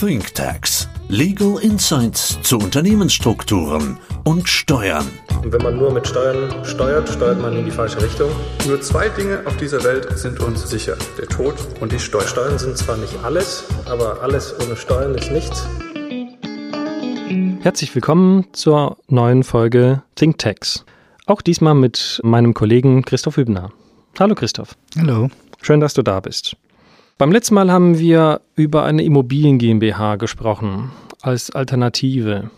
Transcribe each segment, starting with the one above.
ThinkTax. Legal Insights zu Unternehmensstrukturen und Steuern. Und wenn man nur mit Steuern steuert, steuert man in die falsche Richtung. Nur zwei Dinge auf dieser Welt sind uns sicher: der Tod und die Steuern. Steuern sind zwar nicht alles, aber alles ohne Steuern ist nichts. Herzlich willkommen zur neuen Folge ThinkTax. Auch diesmal mit meinem Kollegen Christoph Hübner. Hallo Christoph. Hallo. Schön, dass du da bist. Beim letzten Mal haben wir über eine Immobilien GmbH gesprochen als Alternative.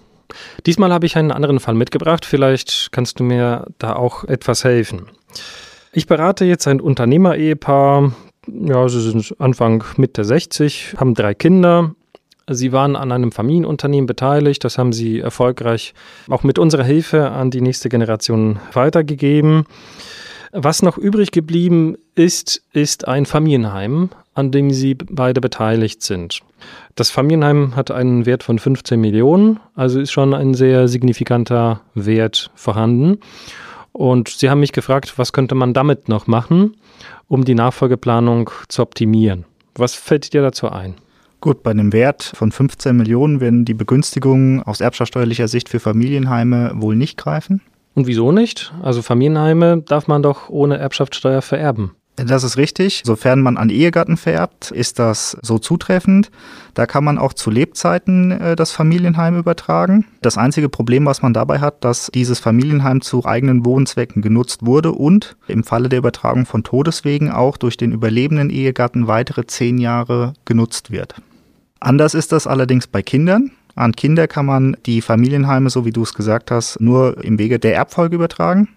Diesmal habe ich einen anderen Fall mitgebracht. Vielleicht kannst du mir da auch etwas helfen. Ich berate jetzt ein Unternehmer-Ehepaar. Ja, sie sind Anfang Mitte 60, haben drei Kinder. Sie waren an einem Familienunternehmen beteiligt. Das haben sie erfolgreich auch mit unserer Hilfe an die nächste Generation weitergegeben. Was noch übrig geblieben ist, ist ein Familienheim, an dem sie beide beteiligt sind. Das Familienheim hat einen Wert von 15 Millionen, also ist schon ein sehr signifikanter Wert vorhanden. Und sie haben mich gefragt, was könnte man damit noch machen, um die Nachfolgeplanung zu optimieren. Was fällt dir dazu ein? Gut, bei einem Wert von 15 Millionen werden die Begünstigungen aus erbschaftssteuerlicher Sicht für Familienheime wohl nicht greifen. Und wieso nicht? Also Familienheime darf man doch ohne Erbschaftssteuer vererben. Das ist richtig. Sofern man an Ehegatten vererbt, ist das so zutreffend. Da kann man auch zu Lebzeiten äh, das Familienheim übertragen. Das einzige Problem, was man dabei hat, dass dieses Familienheim zu eigenen Wohnzwecken genutzt wurde und im Falle der Übertragung von Todeswegen auch durch den überlebenden Ehegatten weitere zehn Jahre genutzt wird. Anders ist das allerdings bei Kindern. An Kinder kann man die Familienheime, so wie du es gesagt hast, nur im Wege der Erbfolge übertragen.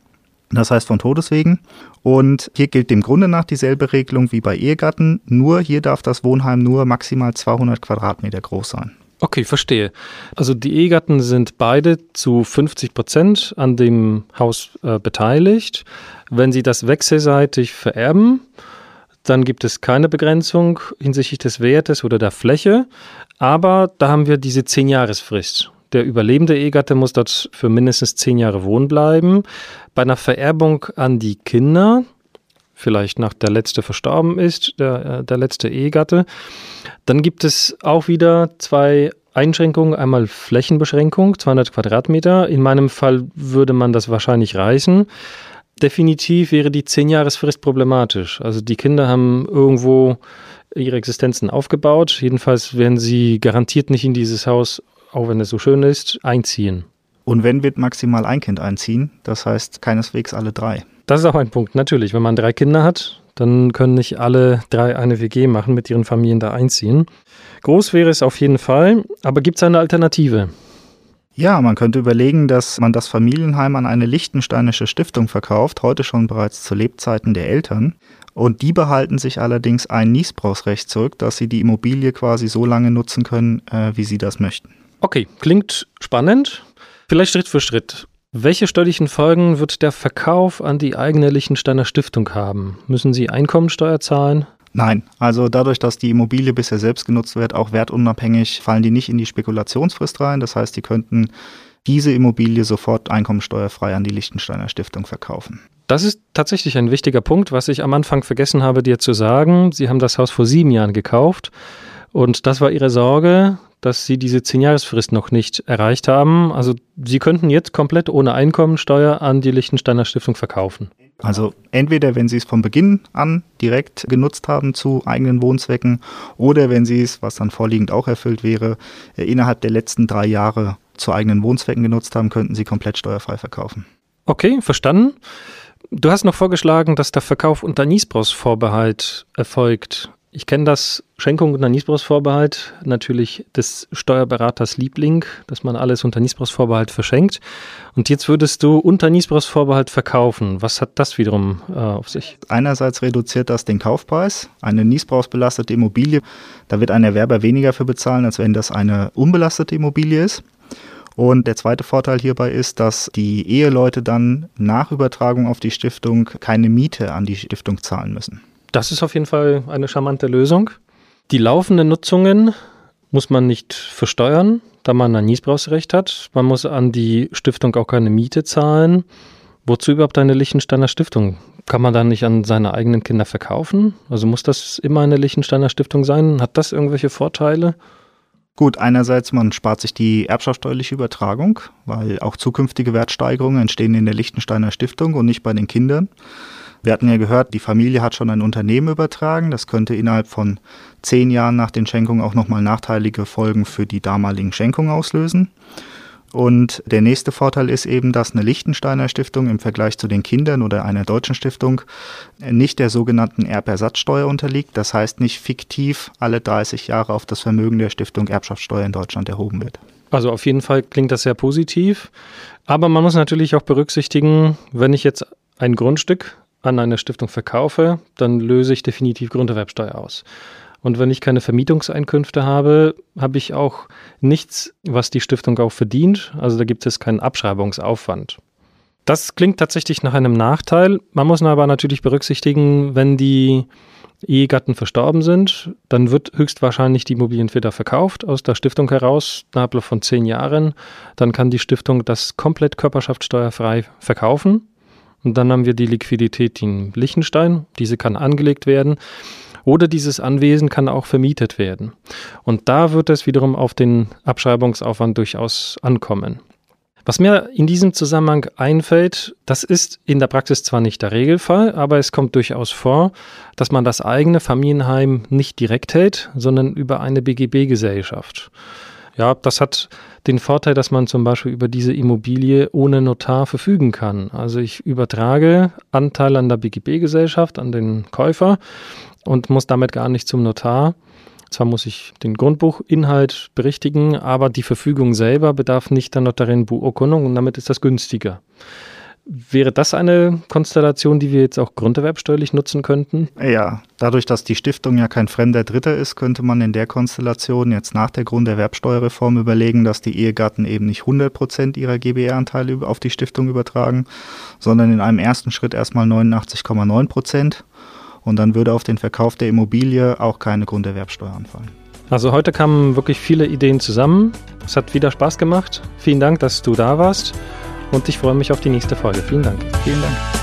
Das heißt von Todeswegen. Und hier gilt dem Grunde nach dieselbe Regelung wie bei Ehegatten. Nur hier darf das Wohnheim nur maximal 200 Quadratmeter groß sein. Okay, verstehe. Also die Ehegatten sind beide zu 50 Prozent an dem Haus äh, beteiligt. Wenn sie das wechselseitig vererben, dann gibt es keine Begrenzung hinsichtlich des Wertes oder der Fläche. Aber da haben wir diese 10-Jahresfrist. Der überlebende Ehegatte muss dort für mindestens 10 Jahre wohnen bleiben. Bei einer Vererbung an die Kinder, vielleicht nach der letzte verstorben ist, der, äh, der letzte Ehegatte, dann gibt es auch wieder zwei Einschränkungen. Einmal Flächenbeschränkung, 200 Quadratmeter. In meinem Fall würde man das wahrscheinlich reißen. Definitiv wäre die 10-Jahresfrist problematisch. Also die Kinder haben irgendwo ihre Existenzen aufgebaut. Jedenfalls werden sie garantiert nicht in dieses Haus, auch wenn es so schön ist, einziehen. Und wenn wird maximal ein Kind einziehen, das heißt keineswegs alle drei. Das ist auch ein Punkt, natürlich. Wenn man drei Kinder hat, dann können nicht alle drei eine WG machen, mit ihren Familien da einziehen. Groß wäre es auf jeden Fall, aber gibt es eine Alternative? Ja, man könnte überlegen, dass man das Familienheim an eine lichtensteinische Stiftung verkauft, heute schon bereits zu Lebzeiten der Eltern. Und die behalten sich allerdings ein Niesbrauchsrecht zurück, dass sie die Immobilie quasi so lange nutzen können, äh, wie sie das möchten. Okay, klingt spannend. Vielleicht Schritt für Schritt. Welche steuerlichen Folgen wird der Verkauf an die eigene Liechtensteiner Stiftung haben? Müssen Sie Einkommensteuer zahlen? Nein, also dadurch, dass die Immobilie bisher selbst genutzt wird, auch wertunabhängig, fallen die nicht in die Spekulationsfrist rein. Das heißt, die könnten diese Immobilie sofort einkommensteuerfrei an die Liechtensteiner Stiftung verkaufen. Das ist tatsächlich ein wichtiger Punkt, was ich am Anfang vergessen habe, dir zu sagen. Sie haben das Haus vor sieben Jahren gekauft und das war Ihre Sorge, dass Sie diese Zehn-Jahresfrist noch nicht erreicht haben. Also Sie könnten jetzt komplett ohne Einkommensteuer an die Liechtensteiner Stiftung verkaufen. Also entweder, wenn Sie es von Beginn an direkt genutzt haben zu eigenen Wohnzwecken oder wenn Sie es, was dann vorliegend auch erfüllt wäre, äh, innerhalb der letzten drei Jahre zu eigenen Wohnzwecken genutzt haben, könnten Sie komplett steuerfrei verkaufen. Okay, verstanden. Du hast noch vorgeschlagen, dass der Verkauf unter Niesbrauchsvorbehalt erfolgt. Ich kenne das Schenkung unter Niesbrauchsvorbehalt natürlich des Steuerberaters Liebling, dass man alles unter Niesbrauchsvorbehalt verschenkt. Und jetzt würdest du unter Niesbrauchsvorbehalt verkaufen. Was hat das wiederum äh, auf sich? Einerseits reduziert das den Kaufpreis. Eine niesbrauchsbelastete Immobilie, da wird ein Erwerber weniger für bezahlen, als wenn das eine unbelastete Immobilie ist. Und der zweite Vorteil hierbei ist, dass die Eheleute dann nach Übertragung auf die Stiftung keine Miete an die Stiftung zahlen müssen. Das ist auf jeden Fall eine charmante Lösung. Die laufenden Nutzungen muss man nicht versteuern, da man ein Niesbrauchsrecht hat. Man muss an die Stiftung auch keine Miete zahlen. Wozu überhaupt eine Liechtensteiner Stiftung? Kann man dann nicht an seine eigenen Kinder verkaufen? Also muss das immer eine Liechtensteiner Stiftung sein? Hat das irgendwelche Vorteile? Gut, einerseits man spart sich die erbschaftssteuerliche Übertragung, weil auch zukünftige Wertsteigerungen entstehen in der Liechtensteiner Stiftung und nicht bei den Kindern. Wir hatten ja gehört, die Familie hat schon ein Unternehmen übertragen. Das könnte innerhalb von zehn Jahren nach den Schenkungen auch nochmal nachteilige Folgen für die damaligen Schenkungen auslösen. Und der nächste Vorteil ist eben, dass eine Liechtensteiner Stiftung im Vergleich zu den Kindern oder einer deutschen Stiftung nicht der sogenannten Erbersatzsteuer unterliegt. Das heißt nicht fiktiv alle 30 Jahre auf das Vermögen der Stiftung Erbschaftssteuer in Deutschland erhoben wird. Also auf jeden Fall klingt das sehr positiv. Aber man muss natürlich auch berücksichtigen, wenn ich jetzt ein Grundstück an eine Stiftung verkaufe, dann löse ich definitiv Grunderwerbsteuer aus. Und wenn ich keine Vermietungseinkünfte habe, habe ich auch nichts, was die Stiftung auch verdient. Also da gibt es keinen Abschreibungsaufwand. Das klingt tatsächlich nach einem Nachteil. Man muss aber natürlich berücksichtigen, wenn die Ehegatten verstorben sind, dann wird höchstwahrscheinlich die Immobilie entweder verkauft aus der Stiftung heraus, innerhalb von zehn Jahren. Dann kann die Stiftung das komplett körperschaftssteuerfrei verkaufen. Und dann haben wir die Liquidität in Liechtenstein. Diese kann angelegt werden. Oder dieses Anwesen kann auch vermietet werden. Und da wird es wiederum auf den Abschreibungsaufwand durchaus ankommen. Was mir in diesem Zusammenhang einfällt, das ist in der Praxis zwar nicht der Regelfall, aber es kommt durchaus vor, dass man das eigene Familienheim nicht direkt hält, sondern über eine BGB-Gesellschaft. Ja, das hat den Vorteil, dass man zum Beispiel über diese Immobilie ohne Notar verfügen kann. Also ich übertrage Anteil an der BGB-Gesellschaft, an den Käufer und muss damit gar nicht zum Notar. Zwar muss ich den Grundbuchinhalt berichtigen, aber die Verfügung selber bedarf nicht der notariellen Beurkundung und damit ist das günstiger. Wäre das eine Konstellation, die wir jetzt auch grunderwerbsteuerlich nutzen könnten? Ja, dadurch, dass die Stiftung ja kein fremder Dritter ist, könnte man in der Konstellation jetzt nach der Grunderwerbsteuerreform überlegen, dass die Ehegatten eben nicht 100 Prozent ihrer GBR-Anteile auf die Stiftung übertragen, sondern in einem ersten Schritt erstmal 89,9 Prozent. Und dann würde auf den Verkauf der Immobilie auch keine Grunderwerbsteuer anfallen. Also heute kamen wirklich viele Ideen zusammen. Es hat wieder Spaß gemacht. Vielen Dank, dass du da warst und ich freue mich auf die nächste Folge. Vielen Dank. Vielen Dank.